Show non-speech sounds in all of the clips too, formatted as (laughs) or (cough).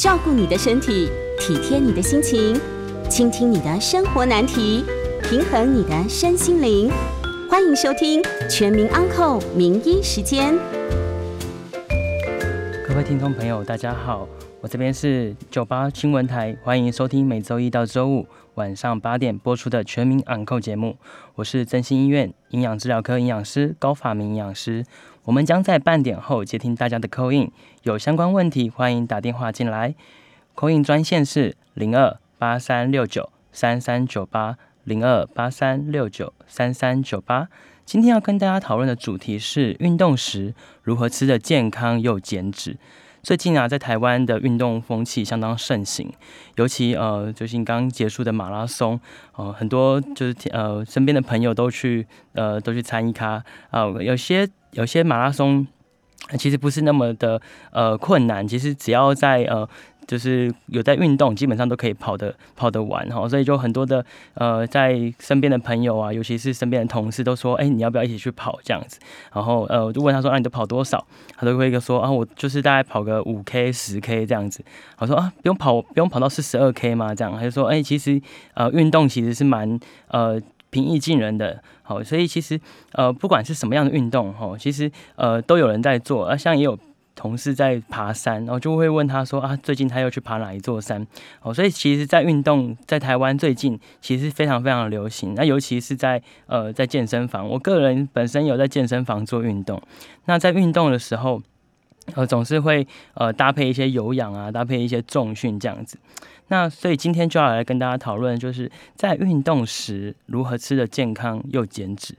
照顾你的身体，体贴你的心情，倾听你的生活难题，平衡你的身心灵。欢迎收听《全民安扣名医时间》。各位听众朋友，大家好，我这边是九八新闻台，欢迎收听每周一到周五晚上八点播出的《全民安扣》节目。我是真心医院营养治疗科营养师高法明营养师。我们将在半点后接听大家的扣印，有相关问题欢迎打电话进来。扣印专线是零二八三六九三三九八零二八三六九三三九八。今天要跟大家讨论的主题是运动时如何吃的健康又减脂。最近啊，在台湾的运动风气相当盛行，尤其呃，最近刚结束的马拉松，呃，很多就是呃，身边的朋友都去呃，都去参与咖啊，有些有些马拉松其实不是那么的呃困难，其实只要在呃。就是有在运动，基本上都可以跑得跑得完哈，所以就很多的呃，在身边的朋友啊，尤其是身边的同事都说，哎，你要不要一起去跑这样子？然后呃，我就问他说，啊，你都跑多少？他都会一个说，啊，我就是大概跑个五 K、十 K 这样子。我说啊，不用跑，不用跑到四十二 K 吗？这样他就说，哎，其实呃，运动其实是蛮呃平易近人的，好，所以其实呃，不管是什么样的运动哈，其实呃都有人在做，啊，像也有。同事在爬山，然后就会问他说啊，最近他又去爬哪一座山？哦，所以其实，在运动在台湾最近其实非常非常流行。那尤其是在呃在健身房，我个人本身有在健身房做运动。那在运动的时候，呃总是会呃搭配一些有氧啊，搭配一些重训这样子。那所以今天就要来跟大家讨论，就是在运动时如何吃的健康又减脂。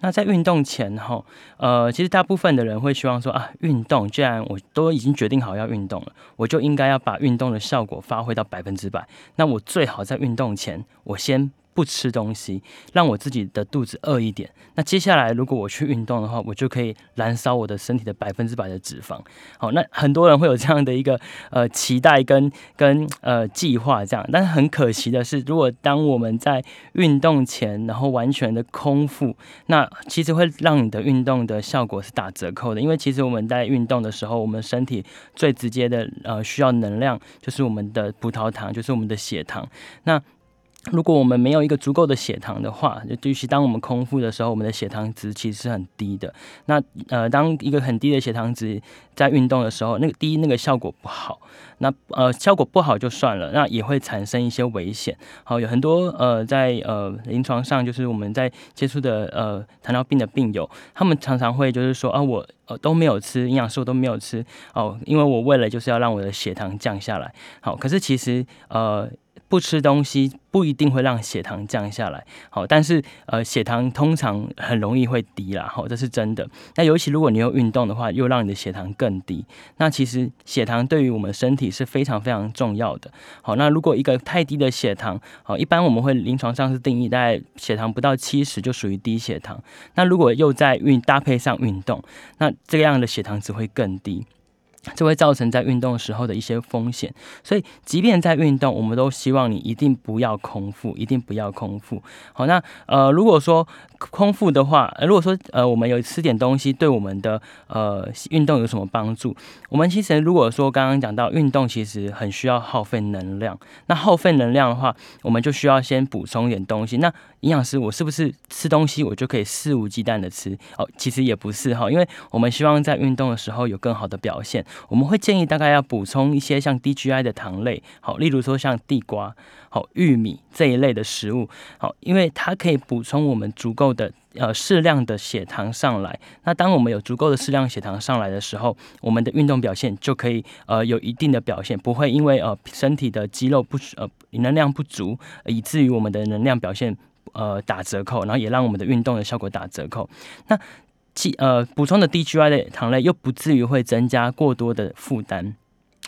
那在运动前哈，呃，其实大部分的人会希望说啊，运动既然我都已经决定好要运动了，我就应该要把运动的效果发挥到百分之百。那我最好在运动前，我先。不吃东西，让我自己的肚子饿一点。那接下来，如果我去运动的话，我就可以燃烧我的身体的百分之百的脂肪。好，那很多人会有这样的一个呃期待跟跟呃计划这样，但是很可惜的是，如果当我们在运动前，然后完全的空腹，那其实会让你的运动的效果是打折扣的。因为其实我们在运动的时候，我们身体最直接的呃需要能量就是我们的葡萄糖，就是我们的血糖。那如果我们没有一个足够的血糖的话，就尤其当我们空腹的时候，我们的血糖值其实是很低的。那呃，当一个很低的血糖值在运动的时候，那个低那个效果不好。那呃，效果不好就算了，那也会产生一些危险。好，有很多呃，在呃临床上，就是我们在接触的呃糖尿病的病友，他们常常会就是说啊，我呃都没有吃营养素，都没有吃哦，因为我为了就是要让我的血糖降下来。好，可是其实呃。不吃东西不一定会让血糖降下来，好，但是呃血糖通常很容易会低啦，好，这是真的。那尤其如果你有运动的话，又让你的血糖更低。那其实血糖对于我们身体是非常非常重要的。好，那如果一个太低的血糖，好，一般我们会临床上是定义大概血糖不到七十就属于低血糖。那如果又在运搭配上运动，那这样的血糖只会更低。这会造成在运动时候的一些风险，所以即便在运动，我们都希望你一定不要空腹，一定不要空腹。好，那呃，如果说空腹的话，如果说呃，我们有吃点东西，对我们的呃运动有什么帮助？我们其实如果说刚刚讲到运动，其实很需要耗费能量。那耗费能量的话，我们就需要先补充一点东西。那营养师，我是不是吃东西我就可以肆无忌惮的吃？哦，其实也不是哈，因为我们希望在运动的时候有更好的表现。我们会建议大概要补充一些像 DGI 的糖类，好，例如说像地瓜、好玉米这一类的食物，好，因为它可以补充我们足够的呃适量的血糖上来。那当我们有足够的适量血糖上来的时候，我们的运动表现就可以呃有一定的表现，不会因为呃身体的肌肉不呃能量不足，以至于我们的能量表现呃打折扣，然后也让我们的运动的效果打折扣。那其呃，补充的 DGI 的糖类又不至于会增加过多的负担。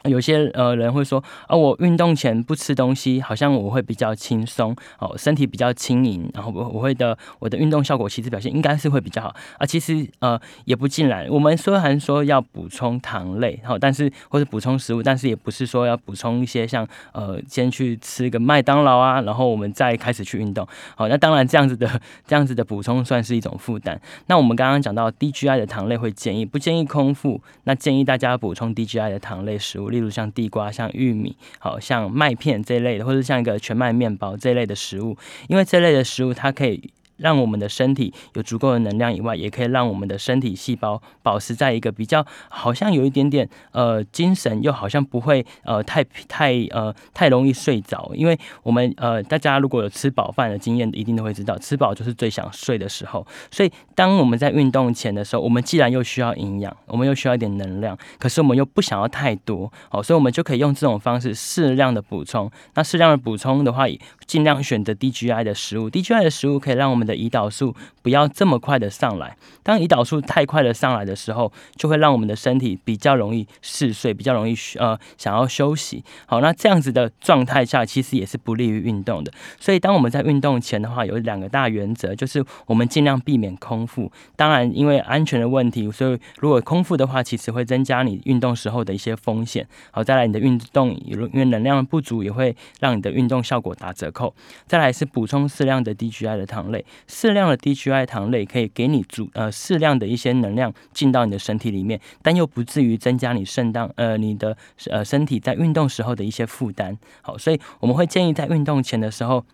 有些呃人会说啊，我运动前不吃东西，好像我会比较轻松哦，身体比较轻盈，然后我我会的我的运动效果其实表现应该是会比较好啊。其实呃也不尽然，我们虽然说要补充糖类，好，但是或者补充食物，但是也不是说要补充一些像呃先去吃个麦当劳啊，然后我们再开始去运动。好，那当然这样子的这样子的补充算是一种负担。那我们刚刚讲到 DGI 的糖类会建议不建议空腹？那建议大家补充 DGI 的糖类食物。例如像地瓜、像玉米，好像麦片这一类的，或者像一个全麦面包这一类的食物，因为这类的食物它可以。让我们的身体有足够的能量以外，也可以让我们的身体细胞保持在一个比较好像有一点点呃精神，又好像不会呃太太呃太容易睡着。因为我们呃大家如果有吃饱饭的经验，一定都会知道，吃饱就是最想睡的时候。所以当我们在运动前的时候，我们既然又需要营养，我们又需要一点能量，可是我们又不想要太多，好，所以我们就可以用这种方式适量的补充。那适量的补充的话，尽量选择低 GI 的食物，低 GI 的食物可以让我们的胰岛素不要这么快的上来。当胰岛素太快的上来的时候，就会让我们的身体比较容易嗜睡，比较容易呃想要休息。好，那这样子的状态下，其实也是不利于运动的。所以当我们在运动前的话，有两个大原则，就是我们尽量避免空腹。当然，因为安全的问题，所以如果空腹的话，其实会增加你运动时候的一些风险。好，再来你的运动，因为能量不足，也会让你的运动效果打折扣。再来是补充适量的 DGI 的糖类，适量的 DGI 糖类可以给你足呃适量的一些能量进到你的身体里面，但又不至于增加你肾脏呃你的呃身体在运动时候的一些负担。好，所以我们会建议在运动前的时候。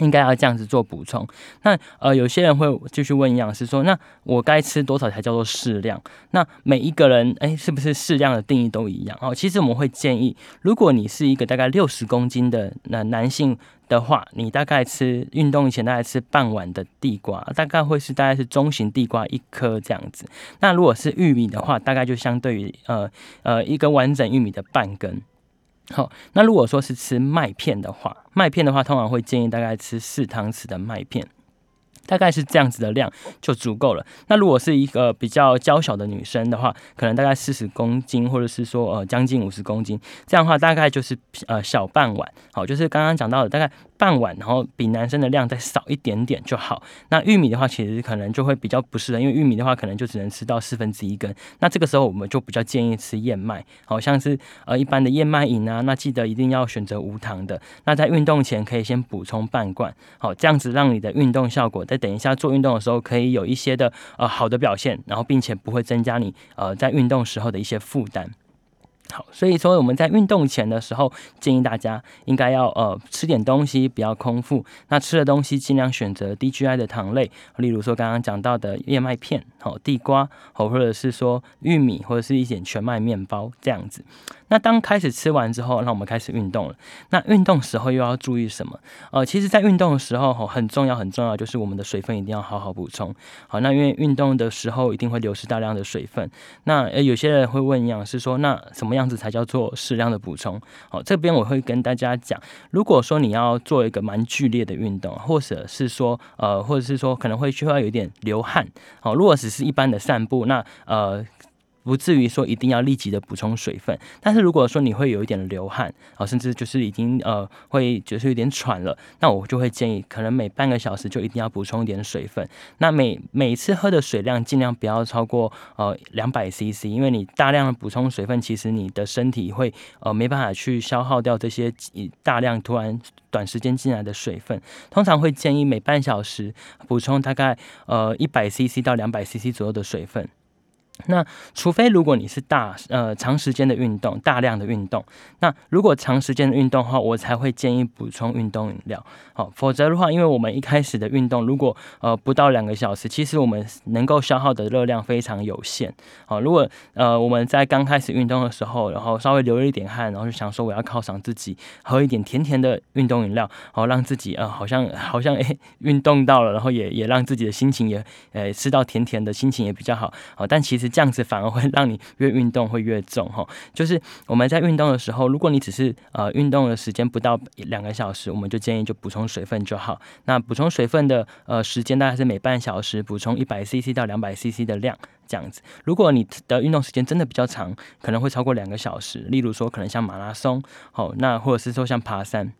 应该要这样子做补充。那呃，有些人会继续问营养师说：“那我该吃多少才叫做适量？”那每一个人哎，是不是适量的定义都一样？哦，其实我们会建议，如果你是一个大概六十公斤的那男性的话，你大概吃运动前大概吃半碗的地瓜，大概会是大概是中型地瓜一颗这样子。那如果是玉米的话，大概就相对于呃呃一根完整玉米的半根。好，那如果说是吃麦片的话，麦片的话，通常会建议大概吃四汤匙的麦片，大概是这样子的量就足够了。那如果是一个比较娇小的女生的话，可能大概四十公斤，或者是说呃将近五十公斤，这样的话大概就是呃小半碗。好，就是刚刚讲到的大概。半碗，然后比男生的量再少一点点就好。那玉米的话，其实可能就会比较不适合，因为玉米的话，可能就只能吃到四分之一根。那这个时候，我们就比较建议吃燕麦，好像是呃一般的燕麦饮啊。那记得一定要选择无糖的。那在运动前可以先补充半罐，好，这样子让你的运动效果在等一下做运动的时候可以有一些的呃好的表现，然后并且不会增加你呃在运动时候的一些负担。好，所以说我们在运动前的时候，建议大家应该要呃吃点东西，不要空腹。那吃的东西尽量选择低 GI 的糖类，例如说刚刚讲到的燕麦片、好地瓜，好或者是说玉米或者是一点全麦面包这样子。那当开始吃完之后，那我们开始运动了。那运动时候又要注意什么？呃，其实，在运动的时候，很重要，很重要，就是我们的水分一定要好好补充。好，那因为运动的时候一定会流失大量的水分。那呃，有些人会问营养师说，那什么样子才叫做适量的补充？好，这边我会跟大家讲，如果说你要做一个蛮剧烈的运动，或者是说呃，或者是说可能会需要有点流汗。好，如果只是一般的散步，那呃。不至于说一定要立即的补充水分，但是如果说你会有一点流汗啊，甚至就是已经呃会就是有点喘了，那我就会建议可能每半个小时就一定要补充一点水分。那每每次喝的水量尽量不要超过呃两百 CC，因为你大量的补充水分，其实你的身体会呃没办法去消耗掉这些大量突然短时间进来的水分。通常会建议每半小时补充大概呃一百 CC 到两百 CC 左右的水分。那除非如果你是大呃长时间的运动，大量的运动，那如果长时间的运动的话，我才会建议补充运动饮料。好，否则的话，因为我们一开始的运动，如果呃不到两个小时，其实我们能够消耗的热量非常有限。好，如果呃我们在刚开始运动的时候，然后稍微流了一点汗，然后就想说我要犒赏自己，喝一点甜甜的运动饮料，好让自己呃好像 (laughs) 好像诶运动到了，然后也也让自己的心情也呃吃到甜甜的心情也比较好。好，但其实。这样子反而会让你越运动会越重哈，就是我们在运动的时候，如果你只是呃运动的时间不到两个小时，我们就建议就补充水分就好。那补充水分的呃时间大概是每半小时补充一百 CC 到两百 CC 的量这样子。如果你的运动时间真的比较长，可能会超过两个小时，例如说可能像马拉松，好，那或者是说像爬山。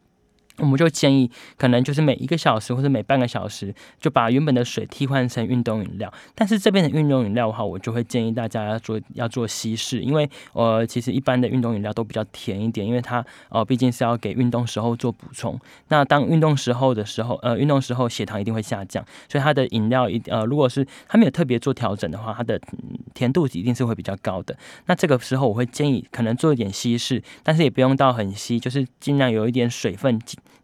我们就建议，可能就是每一个小时或者每半个小时，就把原本的水替换成运动饮料。但是这边的运动饮料的话，我就会建议大家要做要做稀释，因为呃，其实一般的运动饮料都比较甜一点，因为它呃毕竟是要给运动时候做补充。那当运动时候的时候，呃，运动时候血糖一定会下降，所以它的饮料一呃，如果是它没有特别做调整的话，它的甜度一定是会比较高的。那这个时候我会建议可能做一点稀释，但是也不用到很稀，就是尽量有一点水分。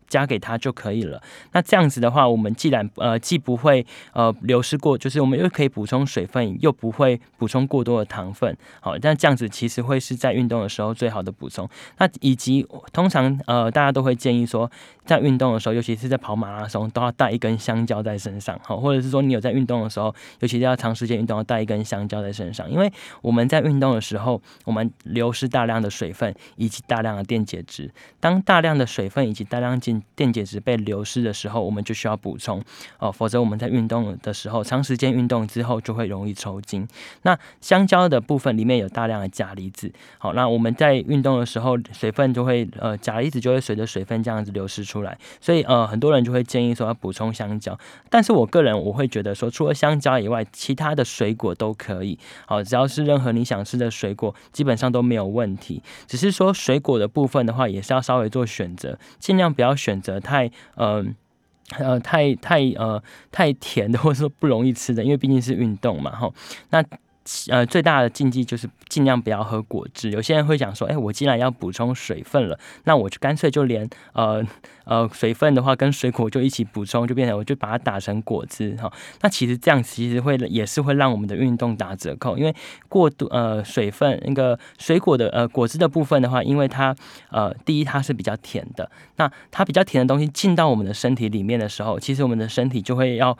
加给他就可以了。那这样子的话，我们既然呃既不会呃流失过，就是我们又可以补充水分，又不会补充过多的糖分。好，那这样子其实会是在运动的时候最好的补充。那以及通常呃大家都会建议说，在运动的时候，尤其是在跑马拉松，都要带一根香蕉在身上。好，或者是说你有在运动的时候，尤其是要长时间运动，要带一根香蕉在身上，因为我们在运动的时候，我们流失大量的水分以及大量的电解质。当大量的水分以及大量进电解质被流失的时候，我们就需要补充哦，否则我们在运动的时候，长时间运动之后就会容易抽筋。那香蕉的部分里面有大量的钾离子，好，那我们在运动的时候，水分就会呃钾离子就会随着水分这样子流失出出来，所以呃很多人就会建议说要补充香蕉。但是我个人我会觉得说，除了香蕉以外，其他的水果都可以，好，只要是任何你想吃的水果，基本上都没有问题。只是说水果的部分的话，也是要稍微做选择，尽量不要选。选择太呃呃太太呃太甜的，或者说不容易吃的，因为毕竟是运动嘛，哈。那呃最大的禁忌就是尽量不要喝果汁。有些人会讲说，哎，我既然要补充水分了，那我就干脆就连呃。呃，水分的话跟水果就一起补充，就变成我就把它打成果汁哈。那其实这样其实会也是会让我们的运动打折扣，因为过度呃水分那个水果的呃果汁的部分的话，因为它呃第一它是比较甜的，那它比较甜的东西进到我们的身体里面的时候，其实我们的身体就会要。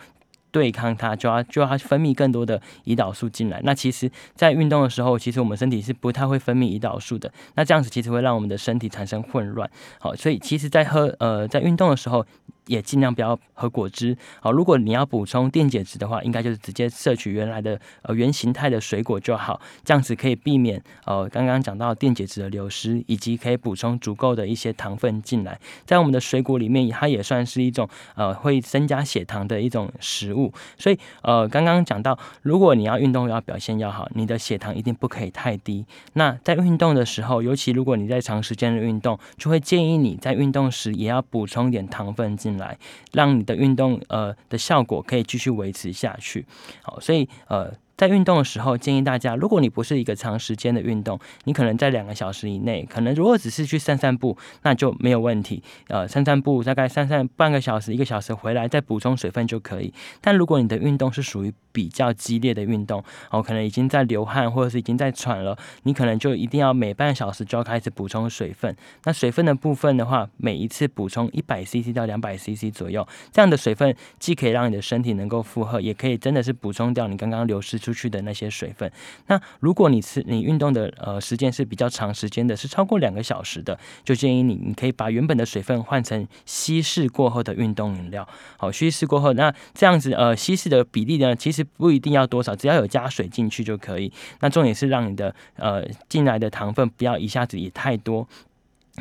对抗它，就要就要分泌更多的胰岛素进来。那其实，在运动的时候，其实我们身体是不太会分泌胰岛素的。那这样子其实会让我们的身体产生混乱。好，所以其实，在喝呃在运动的时候。也尽量不要喝果汁。好，如果你要补充电解质的话，应该就是直接摄取原来的呃原形态的水果就好。这样子可以避免呃刚刚讲到电解质的流失，以及可以补充足够的一些糖分进来。在我们的水果里面，它也算是一种呃会增加血糖的一种食物。所以呃刚刚讲到，如果你要运动要表现要好，你的血糖一定不可以太低。那在运动的时候，尤其如果你在长时间的运动，就会建议你在运动时也要补充点糖分进。来，来让你的运动呃的效果可以继续维持下去。好，所以呃。在运动的时候，建议大家，如果你不是一个长时间的运动，你可能在两个小时以内，可能如果只是去散散步，那就没有问题。呃，散散步大概散散半个小时、一个小时回来再补充水分就可以。但如果你的运动是属于比较激烈的运动，哦，可能已经在流汗或者是已经在喘了，你可能就一定要每半小时就要开始补充水分。那水分的部分的话，每一次补充一百 CC 到两百 CC 左右，这样的水分既可以让你的身体能够负荷，也可以真的是补充掉你刚刚流失。出去的那些水分，那如果你是你运动的呃时间是比较长时间的，是超过两个小时的，就建议你你可以把原本的水分换成稀释过后的运动饮料。好，稀释过后，那这样子呃稀释的比例呢，其实不一定要多少，只要有加水进去就可以。那重点是让你的呃进来的糖分不要一下子也太多，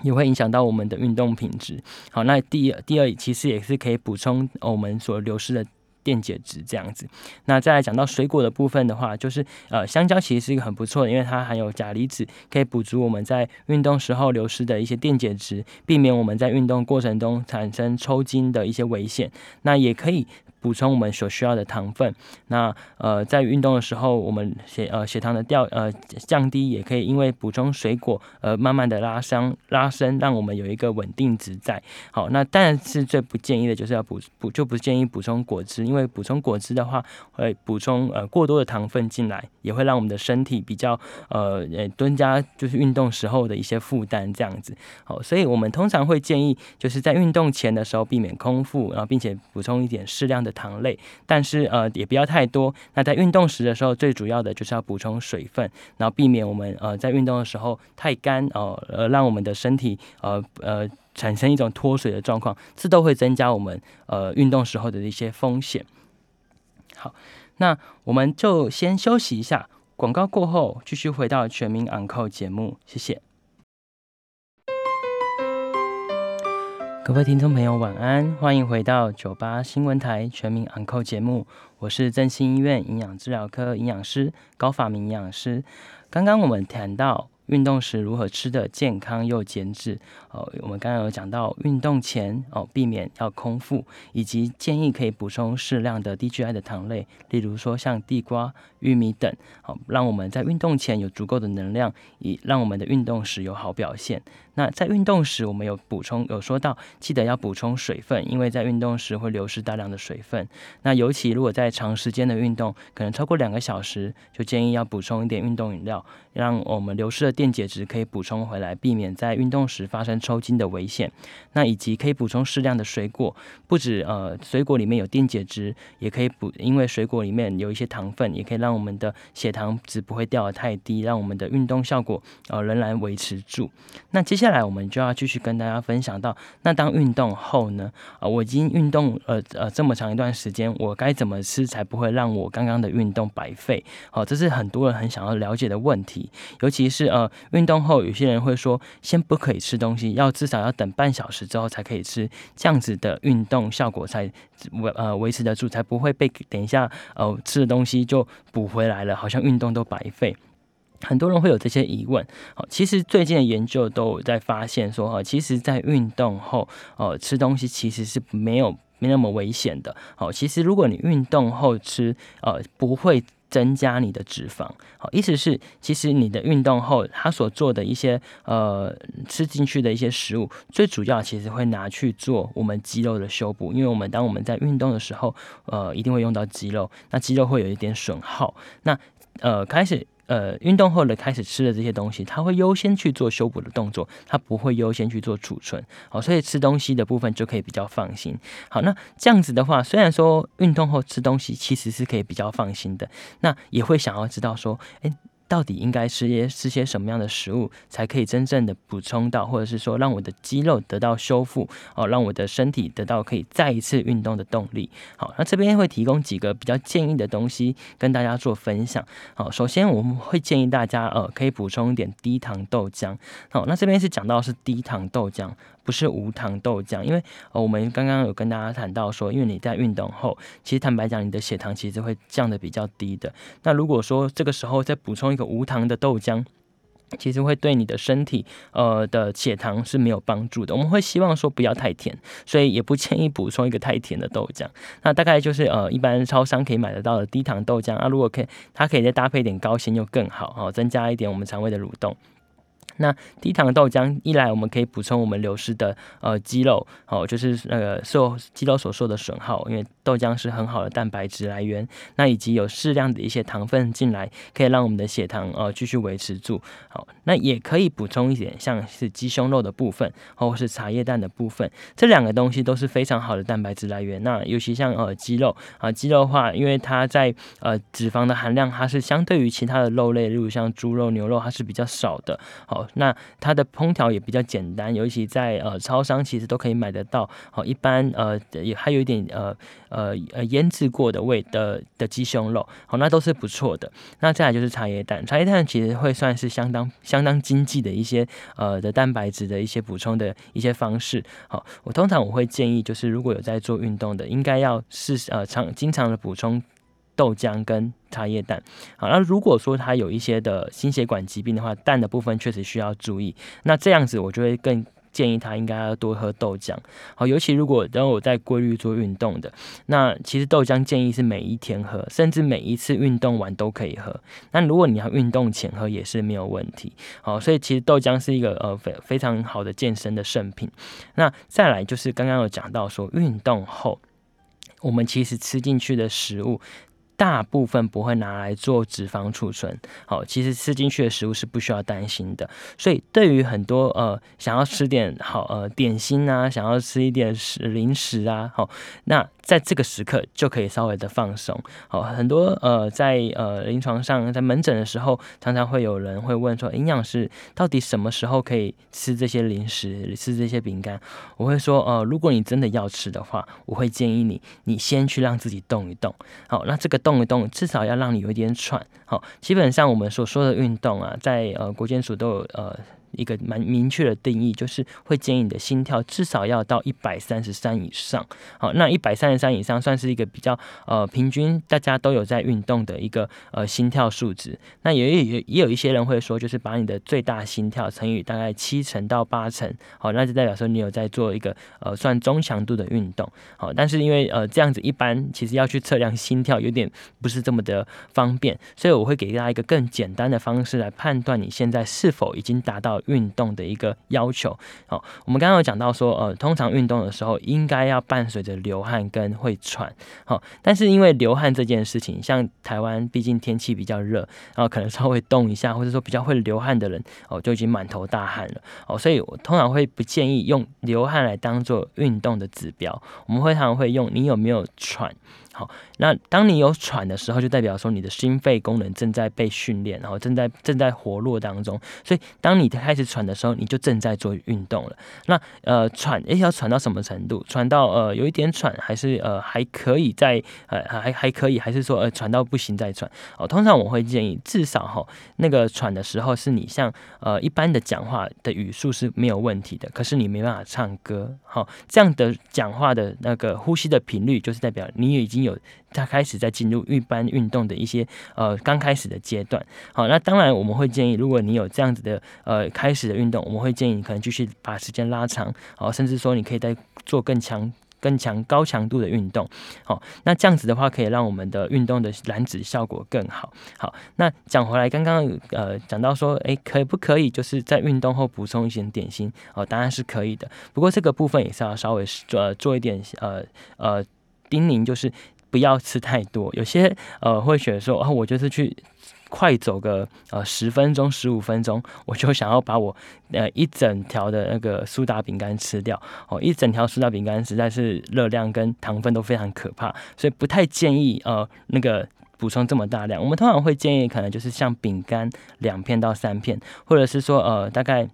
也会影响到我们的运动品质。好，那第第二其实也是可以补充我们所流失的。电解质这样子，那再来讲到水果的部分的话，就是呃，香蕉其实是一个很不错的，因为它含有钾离子，可以补足我们在运动时候流失的一些电解质，避免我们在运动过程中产生抽筋的一些危险。那也可以。补充我们所需要的糖分。那呃，在运动的时候，我们血呃血糖的掉呃降低，也可以因为补充水果而慢慢的拉伤拉伸，让我们有一个稳定值在。好，那但是最不建议的就是要补补就不建议补充果汁，因为补充果汁的话会补充呃过多的糖分进来，也会让我们的身体比较呃呃增加就是运动时候的一些负担这样子。好，所以我们通常会建议就是在运动前的时候避免空腹，然后并且补充一点适量的。的糖类，但是呃也不要太多。那在运动时的时候，最主要的就是要补充水分，然后避免我们呃在运动的时候太干哦，呃让我们的身体呃呃产生一种脱水的状况，这都会增加我们呃运动时候的一些风险。好，那我们就先休息一下，广告过后继续回到全民昂扣节目，谢谢。各位听众朋友，晚安，欢迎回到九八新闻台全民昂扣节目，我是振兴医院营养治疗科营养师高法明营养师。刚刚我们谈到。运动时如何吃的健康又减脂？哦，我们刚刚有讲到运动前哦，避免要空腹，以及建议可以补充适量的低 GI 的糖类，例如说像地瓜、玉米等，好让我们在运动前有足够的能量，以让我们的运动时有好表现。那在运动时，我们有补充有说到，记得要补充水分，因为在运动时会流失大量的水分。那尤其如果在长时间的运动，可能超过两个小时，就建议要补充一点运动饮料，让我们流失的电解质可以补充回来，避免在运动时发生抽筋的危险。那以及可以补充适量的水果，不止呃水果里面有电解质，也可以补，因为水果里面有一些糖分，也可以让让我们的血糖值不会掉得太低，让我们的运动效果呃仍然维持住。那接下接下来我们就要继续跟大家分享到，那当运动后呢？啊，我已经运动呃呃这么长一段时间，我该怎么吃才不会让我刚刚的运动白费？好，这是很多人很想要了解的问题。尤其是呃运动后，有些人会说，先不可以吃东西，要至少要等半小时之后才可以吃，这样子的运动效果才维呃维持得住，才不会被等一下呃吃的东西就补回来了，好像运动都白费。很多人会有这些疑问，好，其实最近的研究都有在发现说，哈，其实，在运动后，哦，吃东西其实是没有没那么危险的，好，其实如果你运动后吃，呃，不会增加你的脂肪，好，意思是，其实你的运动后，他所做的一些，呃，吃进去的一些食物，最主要其实会拿去做我们肌肉的修补，因为我们当我们在运动的时候，呃，一定会用到肌肉，那肌肉会有一点损耗，那，呃，开始。呃，运动后的开始吃的这些东西，它会优先去做修补的动作，它不会优先去做储存。好，所以吃东西的部分就可以比较放心。好，那这样子的话，虽然说运动后吃东西其实是可以比较放心的，那也会想要知道说，哎。到底应该吃些吃些什么样的食物，才可以真正的补充到，或者是说让我的肌肉得到修复哦，让我的身体得到可以再一次运动的动力。好，那这边会提供几个比较建议的东西跟大家做分享。好，首先我们会建议大家呃，可以补充一点低糖豆浆。好，那这边是讲到是低糖豆浆。不是无糖豆浆，因为呃，我们刚刚有跟大家谈到说，因为你在运动后，其实坦白讲，你的血糖其实会降的比较低的。那如果说这个时候再补充一个无糖的豆浆，其实会对你的身体呃的血糖是没有帮助的。我们会希望说不要太甜，所以也不建议补充一个太甜的豆浆。那大概就是呃，一般超商可以买得到的低糖豆浆啊，如果可以，它可以再搭配一点高纤又更好哦，增加一点我们肠胃的蠕动。那低糖豆浆一来，我们可以补充我们流失的呃肌肉，哦，就是那个受肌肉所受的损耗，因为豆浆是很好的蛋白质来源。那以及有适量的一些糖分进来，可以让我们的血糖呃继续维持住。好，那也可以补充一点，像是鸡胸肉的部分，或是茶叶蛋的部分，这两个东西都是非常好的蛋白质来源。那尤其像呃鸡肉啊，鸡肉的话，因为它在呃脂肪的含量，它是相对于其他的肉类，例如像猪肉、牛肉，它是比较少的。好。那它的烹调也比较简单，尤其在呃超商其实都可以买得到。好，一般呃也还有一点呃呃呃腌制过的味的的鸡胸肉，好，那都是不错的。那再来就是茶叶蛋，茶叶蛋其实会算是相当相当经济的一些呃的蛋白质的一些补充的一些方式。好，我通常我会建议就是如果有在做运动的，应该要是呃常经常的补充。豆浆跟茶叶蛋，好，那如果说他有一些的心血管疾病的话，蛋的部分确实需要注意。那这样子，我就会更建议他应该要多喝豆浆。好，尤其如果等我在规律做运动的，那其实豆浆建议是每一天喝，甚至每一次运动完都可以喝。那如果你要运动前喝也是没有问题。好，所以其实豆浆是一个呃非非常好的健身的圣品。那再来就是刚刚有讲到说，运动后我们其实吃进去的食物。大部分不会拿来做脂肪储存，好，其实吃进去的食物是不需要担心的。所以对于很多呃想要吃点好呃点心啊，想要吃一点食零食啊，好，那。在这个时刻就可以稍微的放松，好，很多呃在呃临床上在门诊的时候，常常会有人会问说，营养师到底什么时候可以吃这些零食，吃这些饼干？我会说，呃，如果你真的要吃的话，我会建议你，你先去让自己动一动，好，那这个动一动，至少要让你有一点喘，好，基本上我们所说的运动啊，在呃国健署都有呃。一个蛮明确的定义，就是会建议你的心跳至少要到一百三十三以上。好，那一百三十三以上算是一个比较呃平均，大家都有在运动的一个呃心跳数值。那也也也有一些人会说，就是把你的最大心跳乘以大概七成到八成，好，那就代表说你有在做一个呃算中强度的运动。好，但是因为呃这样子一般其实要去测量心跳有点不是这么的方便，所以我会给大家一个更简单的方式来判断你现在是否已经达到运动的一个要求。好，我们刚刚有讲到说，呃，通常运动的时候应该要伴随着流汗跟会喘。好，但是因为流汗这件事情，像台湾毕竟天气比较热，然后可能稍微动一下，或者说比较会流汗的人，哦，就已经满头大汗了。哦，所以我通常会不建议用流汗来当做运动的指标。我们会常常会用你有没有喘。好，那当你有喘的时候，就代表说你的心肺功能正在被训练，然后正在正在活络当中。所以当你开始喘的时候，你就正在做运动了。那呃喘，诶要喘到什么程度？喘到呃有一点喘，还是呃还可以在呃还还可以，还是说呃喘到不行再喘？哦，通常我会建议至少哈那个喘的时候是你像呃一般的讲话的语速是没有问题的，可是你没办法唱歌。好，这样的讲话的那个呼吸的频率，就是代表你已经。有，他开始在进入一般运动的一些呃刚开始的阶段。好，那当然我们会建议，如果你有这样子的呃开始的运动，我们会建议你可能继续把时间拉长，好，甚至说你可以再做更强、更强、高强度的运动。好，那这样子的话，可以让我们的运动的燃脂效果更好。好，那讲回来，刚刚呃讲到说，哎，可不可以就是在运动后补充一些点心？哦，当然是可以的。不过这个部分也是要稍微做做一点呃呃叮咛，就是。不要吃太多，有些呃会选说哦，我就是去快走个呃十分钟、十五分钟，我就想要把我呃一整条的那个苏打饼干吃掉哦，一整条苏打饼干实在是热量跟糖分都非常可怕，所以不太建议呃那个补充这么大量。我们通常会建议可能就是像饼干两片到三片，或者是说呃大概。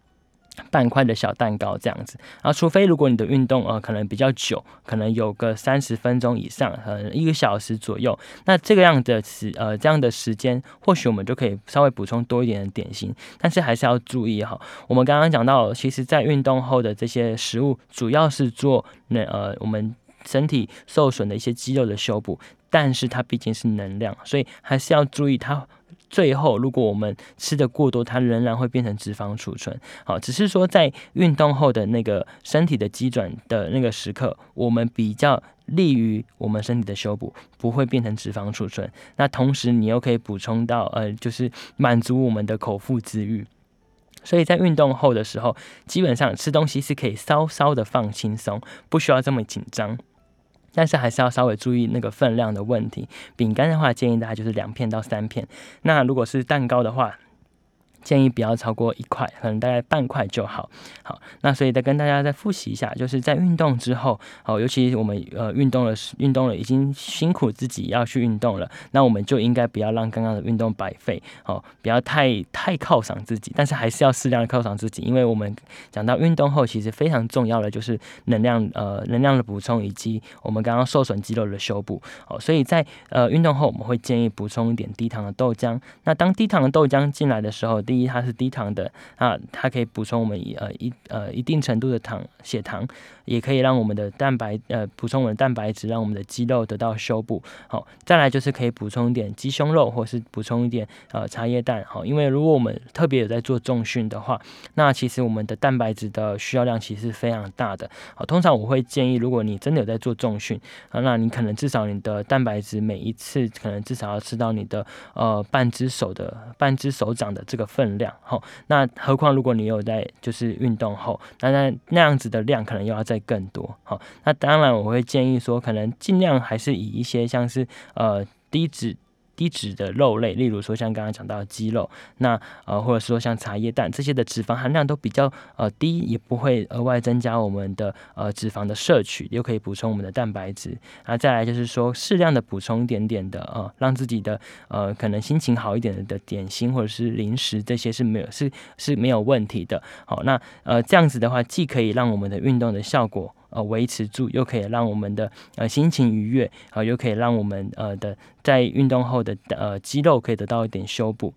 半块的小蛋糕这样子，然后除非如果你的运动呃可能比较久，可能有个三十分钟以上，呃一个小时左右，那这个样的时呃这样的时间，或许我们就可以稍微补充多一点的点心，但是还是要注意哈。我们刚刚讲到，其实在运动后的这些食物，主要是做那呃我们身体受损的一些肌肉的修补，但是它毕竟是能量，所以还是要注意它。最后，如果我们吃的过多，它仍然会变成脂肪储存。好，只是说在运动后的那个身体的机转的那个时刻，我们比较利于我们身体的修补，不会变成脂肪储存。那同时，你又可以补充到，呃，就是满足我们的口腹之欲。所以在运动后的时候，基本上吃东西是可以稍稍的放轻松，不需要这么紧张。但是还是要稍微注意那个分量的问题。饼干的话，建议大家就是两片到三片。那如果是蛋糕的话，建议不要超过一块，可能大概半块就好。好，那所以再跟大家再复习一下，就是在运动之后，好，尤其我们呃运动了，运动了已经辛苦自己要去运动了，那我们就应该不要让刚刚的运动白费，好，不要太太犒赏自己，但是还是要适量的犒赏自己，因为我们讲到运动后，其实非常重要的就是能量呃能量的补充以及我们刚刚受损肌肉的修补。好，所以在呃运动后，我们会建议补充一点低糖的豆浆。那当低糖的豆浆进来的时候，第一，它是低糖的啊，它可以补充我们一呃一呃一定程度的糖血糖，也可以让我们的蛋白呃补充我们的蛋白质，让我们的肌肉得到修补。好，再来就是可以补充一点鸡胸肉，或是补充一点呃茶叶蛋。好，因为如果我们特别有在做重训的话，那其实我们的蛋白质的需要量其实是非常大的。好，通常我会建议，如果你真的有在做重训啊，那你可能至少你的蛋白质每一次可能至少要吃到你的呃半只手的半只手掌的这个。分量好，那何况如果你有在就是运动后，那那那样子的量可能又要会更多好，那当然我会建议说，可能尽量还是以一些像是呃低脂。低脂的肉类，例如说像刚刚讲到的鸡肉，那呃或者说像茶叶蛋这些的脂肪含量都比较呃低，也不会额外增加我们的呃脂肪的摄取，又可以补充我们的蛋白质。那再来就是说适量的补充一点点的呃，让自己的呃可能心情好一点的点心或者是零食，这些是没有是是没有问题的。好，那呃这样子的话，既可以让我们的运动的效果。呃，维持住，又可以让我们的呃心情愉悦，啊，又可以让我们呃的在运动后的呃肌肉可以得到一点修补。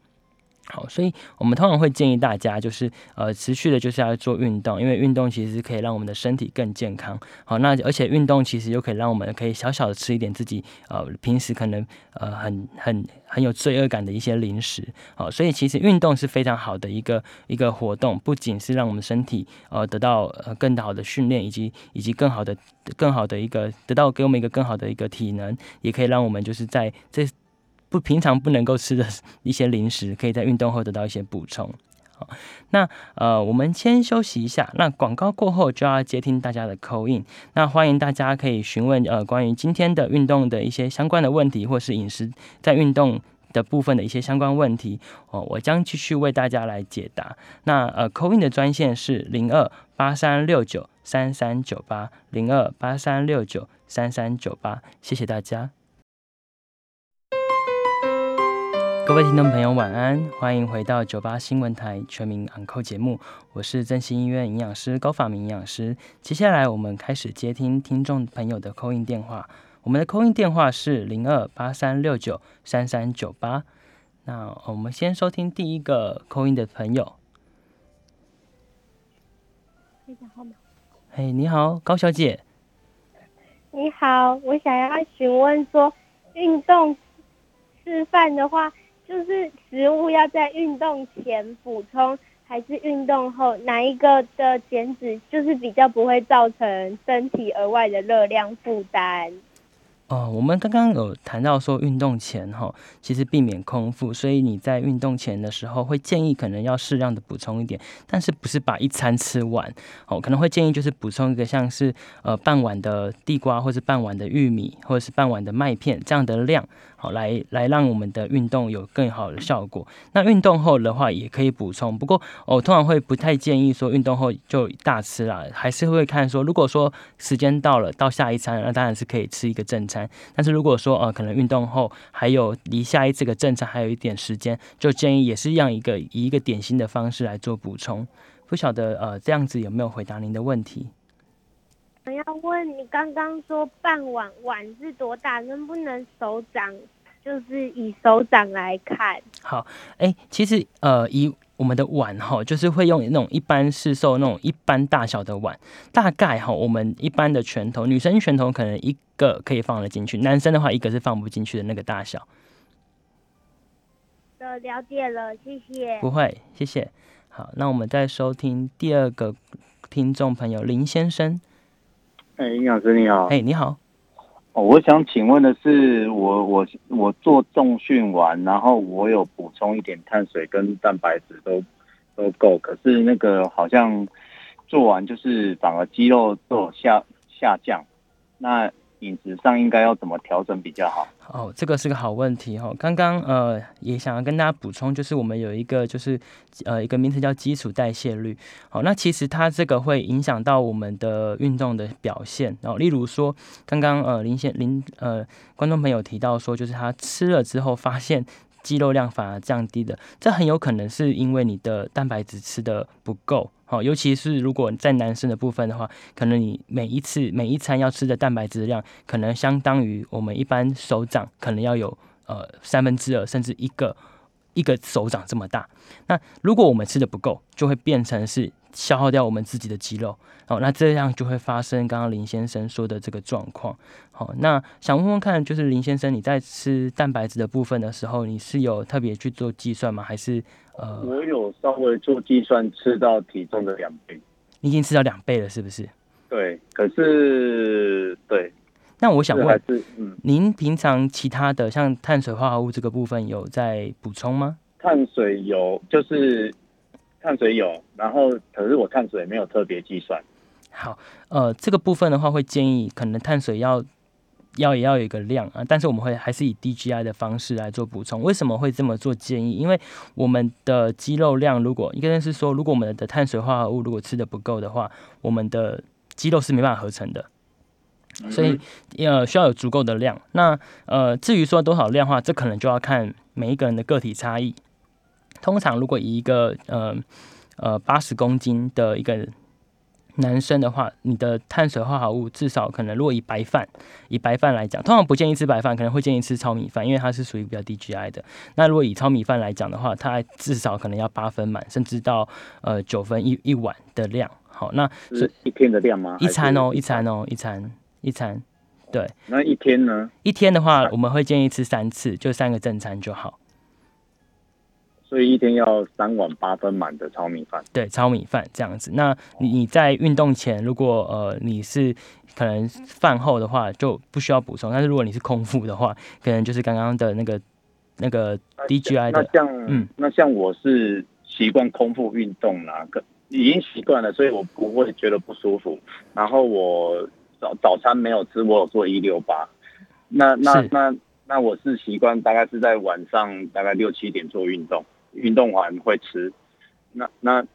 好，所以我们通常会建议大家，就是呃持续的，就是要做运动，因为运动其实可以让我们的身体更健康。好，那而且运动其实又可以让我们可以小小的吃一点自己呃平时可能呃很很很有罪恶感的一些零食。好，所以其实运动是非常好的一个一个活动，不仅是让我们身体呃得到呃更好的训练，以及以及更好的更好的一个得到给我们一个更好的一个体能，也可以让我们就是在这。不平常不能够吃的 (laughs) 一些零食，可以在运动后得到一些补充。好，那呃，我们先休息一下。那广告过后就要接听大家的扣印。那欢迎大家可以询问呃关于今天的运动的一些相关的问题，或是饮食在运动的部分的一些相关问题哦，我将继续为大家来解答。那呃扣印的专线是零二八三六九三三九八零二八三六九三三九八，谢谢大家。各位听众朋友，晚安！欢迎回到九八新闻台全民昂扣节目，我是振兴医院营养师高法明营养师。接下来我们开始接听听众朋友的扣印电话，我们的扣印电话是零二八三六九三三九八。那我们先收听第一个扣印的朋友。嘿，你好，高小姐。你好，我想要询问说，运动吃饭的话。就是食物要在运动前补充，还是运动后？哪一个的减脂就是比较不会造成身体额外的热量负担？哦，我们刚刚有谈到说运动前哈，其实避免空腹，所以你在运动前的时候会建议可能要适量的补充一点，但是不是把一餐吃完哦？可能会建议就是补充一个像是呃半碗的地瓜，或是半碗的玉米，或者是半碗的麦片这样的量。来来让我们的运动有更好的效果。那运动后的话也可以补充，不过我通常会不太建议说运动后就大吃啦，还是会看说，如果说时间到了到下一餐，那当然是可以吃一个正餐。但是如果说呃可能运动后还有离下一次个正餐还有一点时间，就建议也是让一个以一个点心的方式来做补充。不晓得呃这样子有没有回答您的问题？我要问你，刚刚说半碗碗是多大？能不能手掌，就是以手掌来看？好，哎，其实呃，以我们的碗哈，就是会用那种一般市售那种一般大小的碗，大概哈，我们一般的拳头，女生拳头可能一个可以放得进去，男生的话一个是放不进去的那个大小。的了解了，谢谢。不会，谢谢。好，那我们再收听第二个听众朋友林先生。哎，营养师你好。哎，你好。哦，我想请问的是，我我我做重训完，然后我有补充一点碳水跟蛋白质都都够，可是那个好像做完就是反而肌肉都有下下降，那。饮食上应该要怎么调整比较好？哦，这个是个好问题哈。刚刚呃也想要跟大家补充，就是我们有一个就是呃一个名词叫基础代谢率。好，那其实它这个会影响到我们的运动的表现。然后例如说，刚刚呃林先林呃观众朋友提到说，就是他吃了之后发现。肌肉量反而降低的，这很有可能是因为你的蛋白质吃的不够，好，尤其是如果在男生的部分的话，可能你每一次每一餐要吃的蛋白质量，可能相当于我们一般手掌可能要有呃三分之二甚至一个一个手掌这么大。那如果我们吃的不够，就会变成是。消耗掉我们自己的肌肉，好，那这样就会发生刚刚林先生说的这个状况。好，那想问问看，就是林先生，你在吃蛋白质的部分的时候，你是有特别去做计算吗？还是呃，我有稍微做计算，吃到体重的两倍。你已经吃到两倍了，是不是？对，可是对。那我想问，嗯，您平常其他的像碳水化合物这个部分有在补充吗？碳水有，就是。碳水有，然后可是我碳水没有特别计算。好，呃，这个部分的话会建议可能碳水要要也要有一个量啊，但是我们会还是以 DGI 的方式来做补充。为什么会这么做建议？因为我们的肌肉量如果一个人是说，如果我们的碳水化合物如果吃的不够的话，我们的肌肉是没办法合成的，所以呃需要有足够的量。那呃至于说多少量的话，这可能就要看每一个人的个体差异。通常，如果以一个呃呃八十公斤的一个男生的话，你的碳水化合物至少可能，如果以白饭，以白饭来讲，通常不建议吃白饭，可能会建议吃糙米饭，因为它是属于比较低 GI 的。那如果以糙米饭来讲的话，它至少可能要八分满，甚至到呃九分一一碗的量。好，那是一天的量吗？一餐哦，一餐哦，一餐一餐。对。那一天呢？一天的话，我们会建议吃三次，就三个正餐就好。所以一天要三碗八分满的糙米饭。对，糙米饭这样子。那你你在运动前，如果呃你是可能饭后的话，就不需要补充。但是如果你是空腹的话，可能就是刚刚的那个那个 DGI 的。那像嗯，那像我是习惯空腹运动啦，已经习惯了，所以我不会觉得不舒服。然后我早早餐没有吃，我有做一六八。那那那那我是习惯大概是在晚上大概六七点做运动。运动完会吃，那那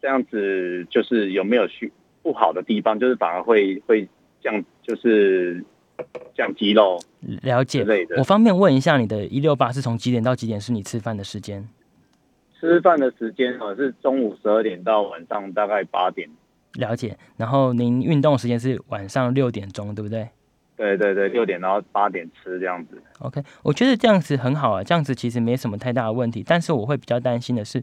这样子就是有没有需不好的地方？就是反而会会降，就是降肌肉。了解。我方便问一下，你的一六八是从几点到几点是你吃饭的时间？吃饭的时间啊是中午十二点到晚上大概八点。了解。然后您运动时间是晚上六点钟，对不对？对对对，六点然后八点吃这样子。OK，我觉得这样子很好啊，这样子其实没什么太大的问题。但是我会比较担心的是，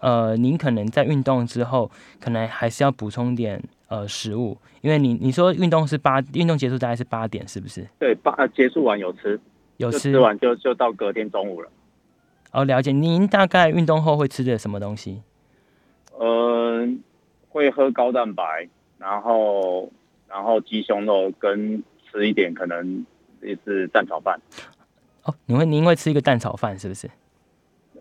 呃，您可能在运动之后，可能还是要补充点呃食物，因为你你说运动是八，运动结束大概是八点，是不是？对，八结束完有吃，有吃，吃完就就到隔天中午了。哦，了解。您大概运动后会吃点什么东西？嗯，会喝高蛋白，然后然后鸡胸肉跟。吃一点可能也是蛋炒饭哦，你会您会吃一个蛋炒饭是不是？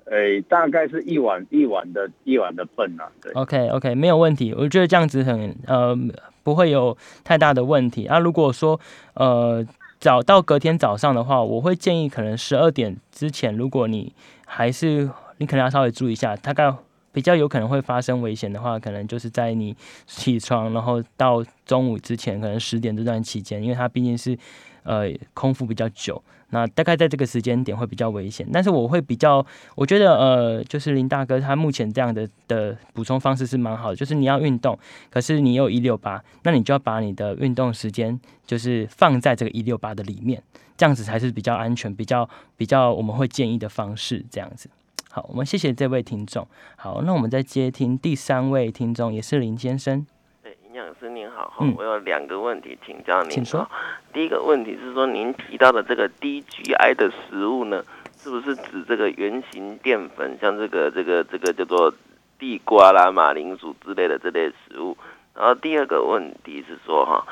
诶，大概是一碗一碗的一碗的份啊。对，OK OK，没有问题，我觉得这样子很呃不会有太大的问题啊。如果说呃早到隔天早上的话，我会建议可能十二点之前，如果你还是你可能要稍微注意一下，大概。比较有可能会发生危险的话，可能就是在你起床，然后到中午之前，可能十点这段期间，因为它毕竟是呃空腹比较久，那大概在这个时间点会比较危险。但是我会比较，我觉得呃，就是林大哥他目前这样的的补充方式是蛮好的，就是你要运动，可是你有一六八，那你就要把你的运动时间就是放在这个一六八的里面，这样子才是比较安全、比较比较我们会建议的方式，这样子。好，我们谢谢这位听众。好，那我们再接听第三位听众，也是林先生。对，营养师您好，我有两个问题请教您。请说。第一个问题是说，您提到的这个低 GI 的食物呢，是不是指这个圆形淀粉，像这个这个这个叫做地瓜啦、马铃薯之类的这类食物？然后第二个问题是说，哈，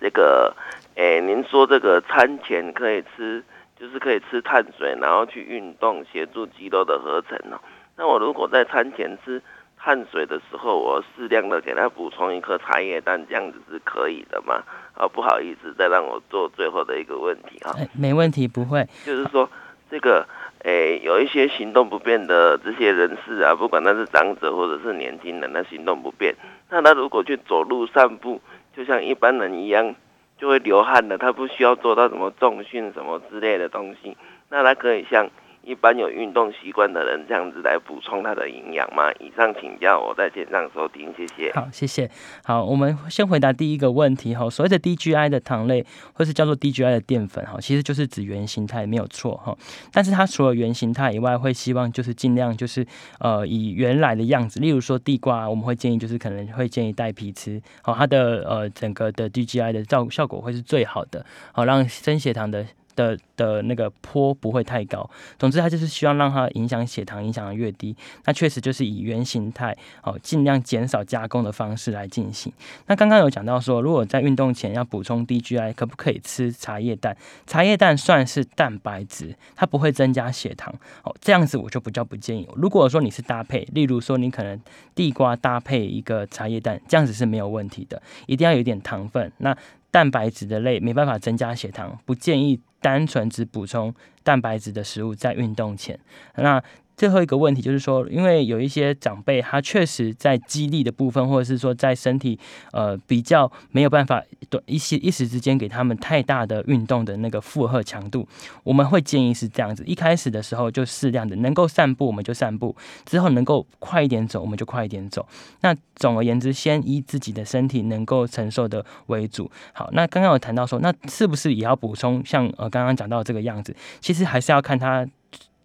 这个，诶，您说这个餐前可以吃。就是可以吃碳水，然后去运动，协助肌肉的合成哦。那我如果在餐前吃碳水的时候，我适量的给他补充一颗茶叶蛋，这样子是可以的吗？啊，不好意思，再让我做最后的一个问题哈。没问题，不会。就是说，这个诶，有一些行动不便的这些人士啊，不管他是长者或者是年轻人，他行动不便，那他如果去走路散步，就像一般人一样。就会流汗的，他不需要做到什么重训什么之类的东西，那他可以像。一般有运动习惯的人，这样子来补充他的营养吗？以上请教，我在线上收听，谢谢。好，谢谢。好，我们先回答第一个问题哈。所谓的 DGI 的糖类，或是叫做 DGI 的淀粉哈，其实就是指原形态，没有错哈。但是它除了原形态以外，会希望就是尽量就是呃以原来的样子，例如说地瓜，我们会建议就是可能会建议带皮吃，好，它的呃整个的 DGI 的效效果会是最好的，好让升血糖的。的的那个坡不会太高，总之它就是希望让它影响血糖影响的越低，那确实就是以原形态哦，尽量减少加工的方式来进行。那刚刚有讲到说，如果在运动前要补充 DGI，可不可以吃茶叶蛋？茶叶蛋算是蛋白质，它不会增加血糖哦，这样子我就比较不建议。如果说你是搭配，例如说你可能地瓜搭配一个茶叶蛋，这样子是没有问题的，一定要有点糖分。那蛋白质的类没办法增加血糖，不建议单纯只补充蛋白质的食物在运动前。那最后一个问题就是说，因为有一些长辈他确实在肌力的部分，或者是说在身体呃比较没有办法短一些一时之间给他们太大的运动的那个负荷强度，我们会建议是这样子：一开始的时候就适量的，能够散步我们就散步，之后能够快一点走我们就快一点走。那总而言之，先以自己的身体能够承受的为主。好，那刚刚有谈到说，那是不是也要补充像呃刚刚讲到这个样子？其实还是要看他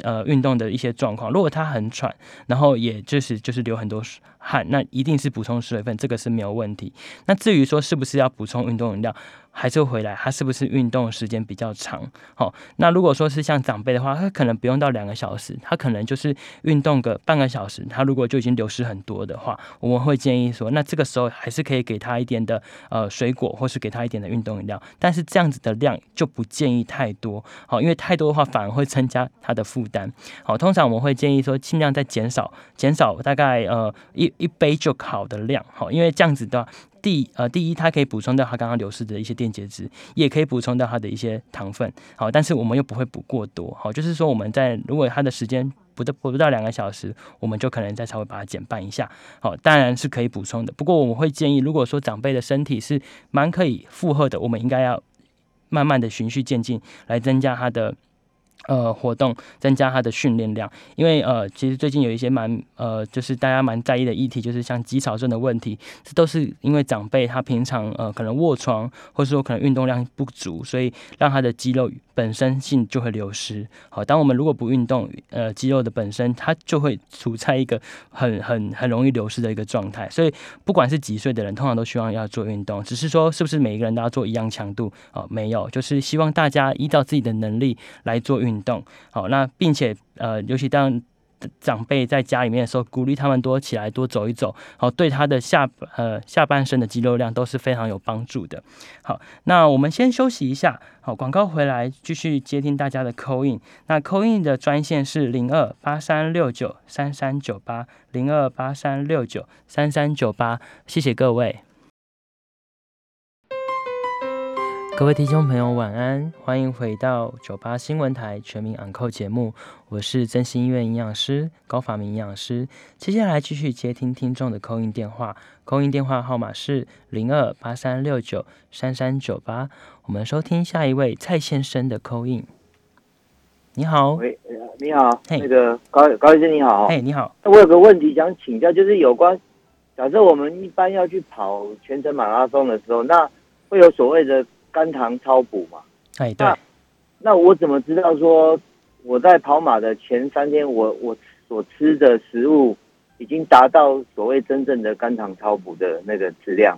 呃运动的一些状况。如果他很喘，然后也就是就是流很多汗，那一定是补充水分，这个是没有问题。那至于说是不是要补充运动饮料？还是回来，他是不是运动时间比较长？好，那如果说是像长辈的话，他可能不用到两个小时，他可能就是运动个半个小时，他如果就已经流失很多的话，我们会建议说，那这个时候还是可以给他一点的呃水果，或是给他一点的运动饮料，但是这样子的量就不建议太多，好，因为太多的话反而会增加他的负担。好，通常我们会建议说，尽量在减少，减少大概呃一一杯就好的量，好，因为这样子的。第呃，第一，它可以补充到它刚刚流失的一些电解质，也可以补充到它的一些糖分。好，但是我们又不会补过多。好，就是说我们在如果它的时间不到不到两个小时，我们就可能再稍微把它减半一下。好，当然是可以补充的。不过我们会建议，如果说长辈的身体是蛮可以负荷的，我们应该要慢慢的循序渐进来增加它的。呃，活动增加他的训练量，因为呃，其实最近有一些蛮呃，就是大家蛮在意的议题，就是像肌少症的问题，这都是因为长辈他平常呃可能卧床，或者说可能运动量不足，所以让他的肌肉本身性就会流失。好，当我们如果不运动，呃，肌肉的本身它就会处在一个很很很容易流失的一个状态。所以不管是几岁的人，通常都希望要做运动，只是说是不是每一个人都要做一样强度啊？没有，就是希望大家依照自己的能力来做。运动好，那并且呃，尤其当长辈在家里面的时候，鼓励他们多起来多走一走，好，对他的下呃下半身的肌肉量都是非常有帮助的。好，那我们先休息一下，好，广告回来继续接听大家的扣印。那扣印的专线是零二八三六九三三九八零二八三六九三三九八，谢谢各位。各位听众朋友，晚安，欢迎回到九八新闻台全民昂扣节目，我是真心医院营养师高法明营养师。接下来继续接听听众的扣音电话，扣音电话号码是零二八三六九三三九八。我们收听下一位蔡先生的扣音。你好，喂，你好，那个高高医生你好，哎，你好，我有个问题想请教，就是有关假设我们一般要去跑全程马拉松的时候，那会有所谓的。肝糖超补嘛？哎，对。那我怎么知道说我在跑马的前三天，我我所吃的食物已经达到所谓真正的肝糖超补的那个质量？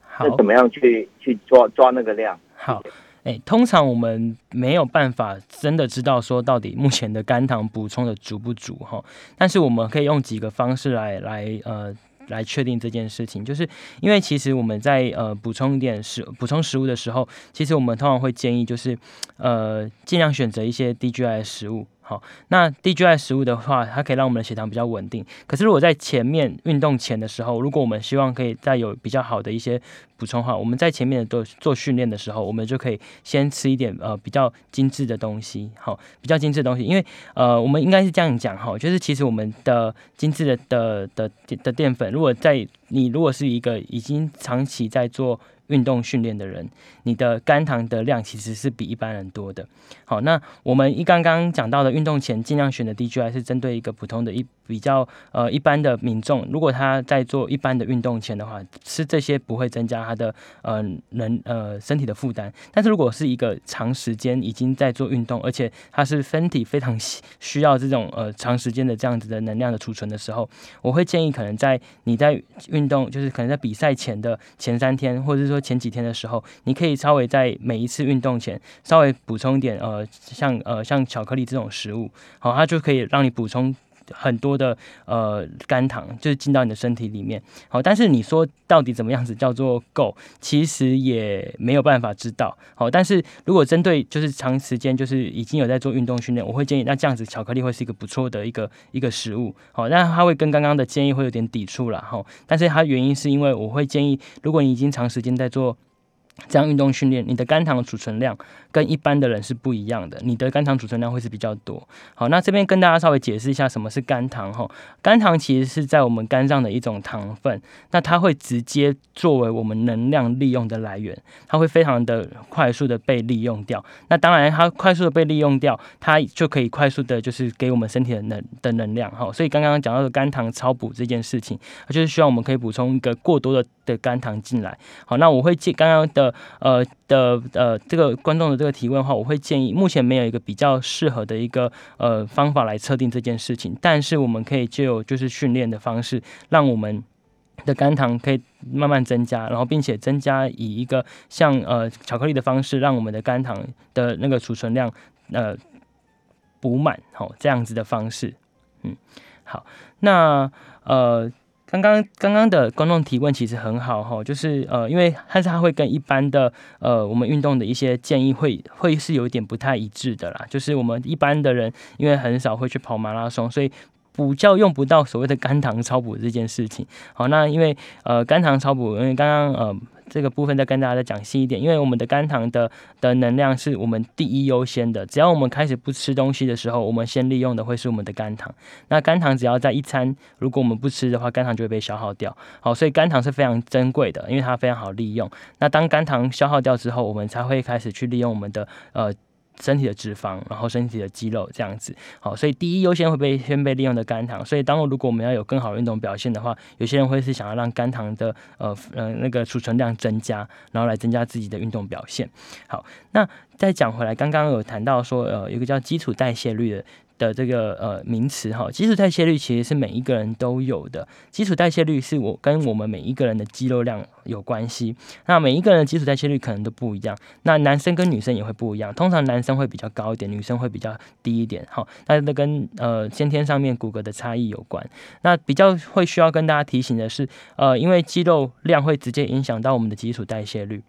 好，怎么样去去抓抓那个量？好，哎，通常我们没有办法真的知道说到底目前的肝糖补充的足不足哈，但是我们可以用几个方式来来呃。来确定这件事情，就是因为其实我们在呃补充一点食补充食物的时候，其实我们通常会建议就是呃尽量选择一些低 GI 的食物。好，那 DGI 食物的话，它可以让我们的血糖比较稳定。可是如果在前面运动前的时候，如果我们希望可以再有比较好的一些补充话，我们在前面做做训练的时候，我们就可以先吃一点呃比较精致的东西。好，比较精致的东西，因为呃我们应该是这样讲哈，就是其实我们的精致的的的的淀粉，如果在你如果是一个已经长期在做。运动训练的人，你的肝糖的量其实是比一般人多的。好，那我们一刚刚讲到的运动前尽量选的 DGI 是针对一个普通的一。比较呃一般的民众，如果他在做一般的运动前的话，吃这些不会增加他的呃能呃身体的负担。但是如果是一个长时间已经在做运动，而且他是身体非常需要这种呃长时间的这样子的能量的储存的时候，我会建议可能在你在运动，就是可能在比赛前的前三天，或者是前几天的时候，你可以稍微在每一次运动前稍微补充一点呃像呃像巧克力这种食物，好，它就可以让你补充。很多的呃肝糖就是进到你的身体里面，好，但是你说到底怎么样子叫做够，其实也没有办法知道，好，但是如果针对就是长时间就是已经有在做运动训练，我会建议那这样子巧克力会是一个不错的一个一个食物，好，那它会跟刚刚的建议会有点抵触了哈，但是它原因是因为我会建议，如果你已经长时间在做。这样运动训练，你的肝糖储存量跟一般的人是不一样的，你的肝糖储存量会是比较多。好，那这边跟大家稍微解释一下什么是肝糖哈。肝糖其实是在我们肝脏的一种糖分，那它会直接作为我们能量利用的来源，它会非常的快速的被利用掉。那当然，它快速的被利用掉，它就可以快速的就是给我们身体的能的能量哈。所以刚刚讲到的肝糖超补这件事情，就是需要我们可以补充一个过多的的肝糖进来。好，那我会建刚刚的。呃的呃，这个观众的这个提问的话，我会建议，目前没有一个比较适合的一个呃方法来测定这件事情，但是我们可以就就是训练的方式，让我们的肝糖可以慢慢增加，然后并且增加以一个像呃巧克力的方式，让我们的肝糖的那个储存量呃补满，好这样子的方式，嗯，好，那呃。刚刚刚刚的观众提问其实很好哈，就是呃，因为但是他会跟一般的呃我们运动的一些建议会会是有一点不太一致的啦。就是我们一般的人因为很少会去跑马拉松，所以补觉用不到所谓的肝糖超补这件事情。好，那因为呃肝糖超补，因为刚刚呃。这个部分再跟大家再讲细一点，因为我们的肝糖的的能量是我们第一优先的。只要我们开始不吃东西的时候，我们先利用的会是我们的肝糖。那肝糖只要在一餐，如果我们不吃的话，肝糖就会被消耗掉。好，所以肝糖是非常珍贵的，因为它非常好利用。那当肝糖消耗掉之后，我们才会开始去利用我们的呃。身体的脂肪，然后身体的肌肉这样子，好，所以第一优先会被先被利用的肝糖。所以当如果我们要有更好的运动表现的话，有些人会是想要让肝糖的呃呃那个储存量增加，然后来增加自己的运动表现。好，那再讲回来，刚刚有谈到说呃有一个叫基础代谢率的。的这个呃名词哈，基础代谢率其实是每一个人都有的。基础代谢率是我跟我们每一个人的肌肉量有关系。那每一个人的基础代谢率可能都不一样。那男生跟女生也会不一样。通常男生会比较高一点，女生会比较低一点。好，那这跟呃先天上面骨骼的差异有关。那比较会需要跟大家提醒的是，呃，因为肌肉量会直接影响到我们的基础代谢率。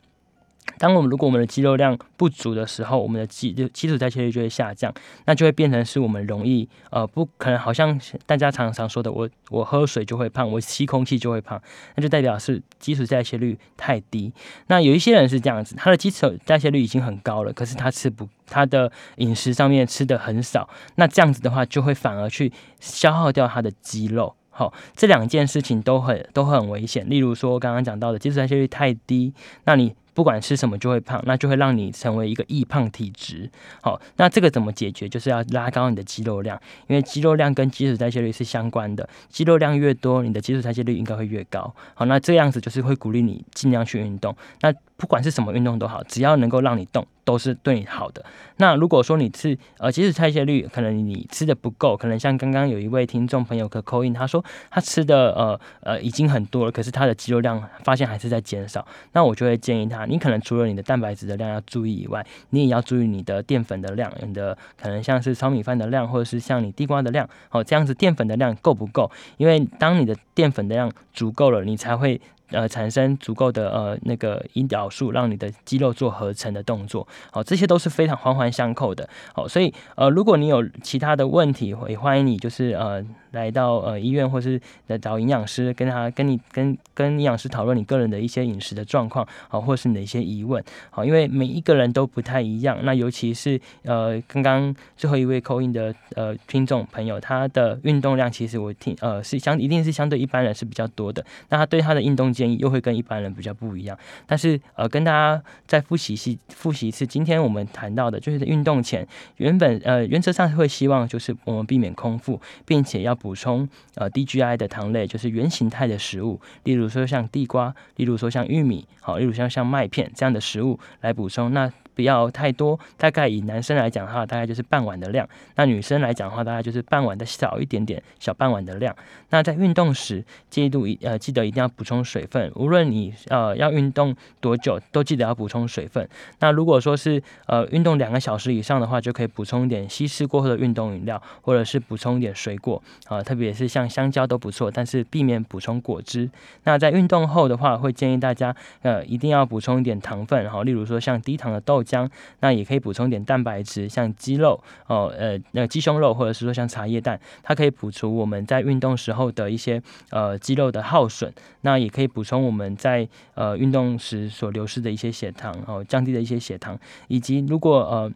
当我们如果我们的肌肉量不足的时候，我们的基基础代谢率就会下降，那就会变成是我们容易呃不可能，好像大家常常说的，我我喝水就会胖，我吸空气就会胖，那就代表是基础代谢率太低。那有一些人是这样子，他的基础代谢率已经很高了，可是他吃不他的饮食上面吃的很少，那这样子的话就会反而去消耗掉他的肌肉。好，这两件事情都很都很危险。例如说刚刚讲到的基础代谢率太低，那你。不管吃什么就会胖，那就会让你成为一个易胖体质。好，那这个怎么解决？就是要拉高你的肌肉量，因为肌肉量跟基础代谢率是相关的。肌肉量越多，你的基础代谢率应该会越高。好，那这样子就是会鼓励你尽量去运动。那不管是什么运动都好，只要能够让你动，都是对你好的。那如果说你吃呃，基础代谢率可能你吃的不够，可能像刚刚有一位听众朋友可扣印，他说他吃的呃呃已经很多了，可是他的肌肉量发现还是在减少。那我就会建议他，你可能除了你的蛋白质的量要注意以外，你也要注意你的淀粉的量，你的可能像是糙米饭的量，或者是像你地瓜的量，哦这样子淀粉的量够不够？因为当你的淀粉的量足够了，你才会。呃，产生足够的呃那个胰岛素，让你的肌肉做合成的动作，好，这些都是非常环环相扣的，好，所以呃，如果你有其他的问题，也欢迎你就是呃。来到呃医院，或是来找营养师，跟他跟你跟跟营养师讨论你个人的一些饮食的状况，好，或是你的一些疑问，好，因为每一个人都不太一样。那尤其是呃刚刚最后一位扣印的呃听众朋友，他的运动量其实我听呃是相一定是相对一般人是比较多的。那他对他的运动建议又会跟一般人比较不一样。但是呃跟大家再复习一复习一次，今天我们谈到的就是运动前，原本呃原则上会希望就是我们避免空腹，并且要。补充呃 DGI 的糖类，就是原形态的食物，例如说像地瓜，例如说像玉米，好，例如像像麦片这样的食物来补充。那不要太多，大概以男生来讲的话，大概就是半碗的量；那女生来讲的话，大概就是半碗的少一点点，小半碗的量。那在运动时，记得一呃记得一定要补充水分，无论你呃要运动多久，都记得要补充水分。那如果说是呃运动两个小时以上的话，就可以补充一点稀释过后的运动饮料，或者是补充一点水果啊，特别是像香蕉都不错，但是避免补充果汁。那在运动后的话，会建议大家呃一定要补充一点糖分，然后例如说像低糖的豆。浆，那也可以补充点蛋白质，像鸡肉哦，呃，那鸡胸肉，或者是说像茶叶蛋，它可以补充我们在运动时候的一些呃肌肉的耗损，那也可以补充我们在呃运动时所流失的一些血糖哦，降低的一些血糖，以及如果呃。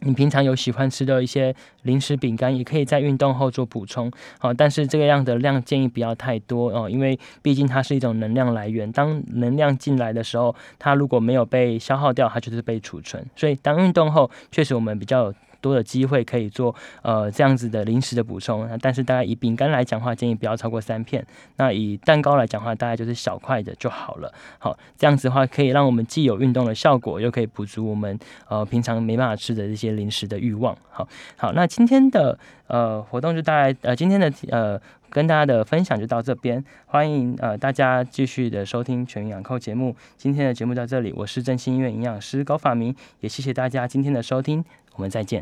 你平常有喜欢吃的一些零食、饼干，也可以在运动后做补充，好，但是这个样的量建议不要太多哦，因为毕竟它是一种能量来源，当能量进来的时候，它如果没有被消耗掉，它就是被储存，所以当运动后，确实我们比较。多的机会可以做呃这样子的零食的补充，那但是大概以饼干来讲话，建议不要超过三片。那以蛋糕来讲话，大概就是小块的就好了。好，这样子的话可以让我们既有运动的效果，又可以补足我们呃平常没办法吃的这些零食的欲望。好，好，那今天的呃活动就大概呃今天的呃跟大家的分享就到这边，欢迎呃大家继续的收听全营养扣节目。今天的节目到这里，我是振兴医院营养师高法明，也谢谢大家今天的收听。我们再见。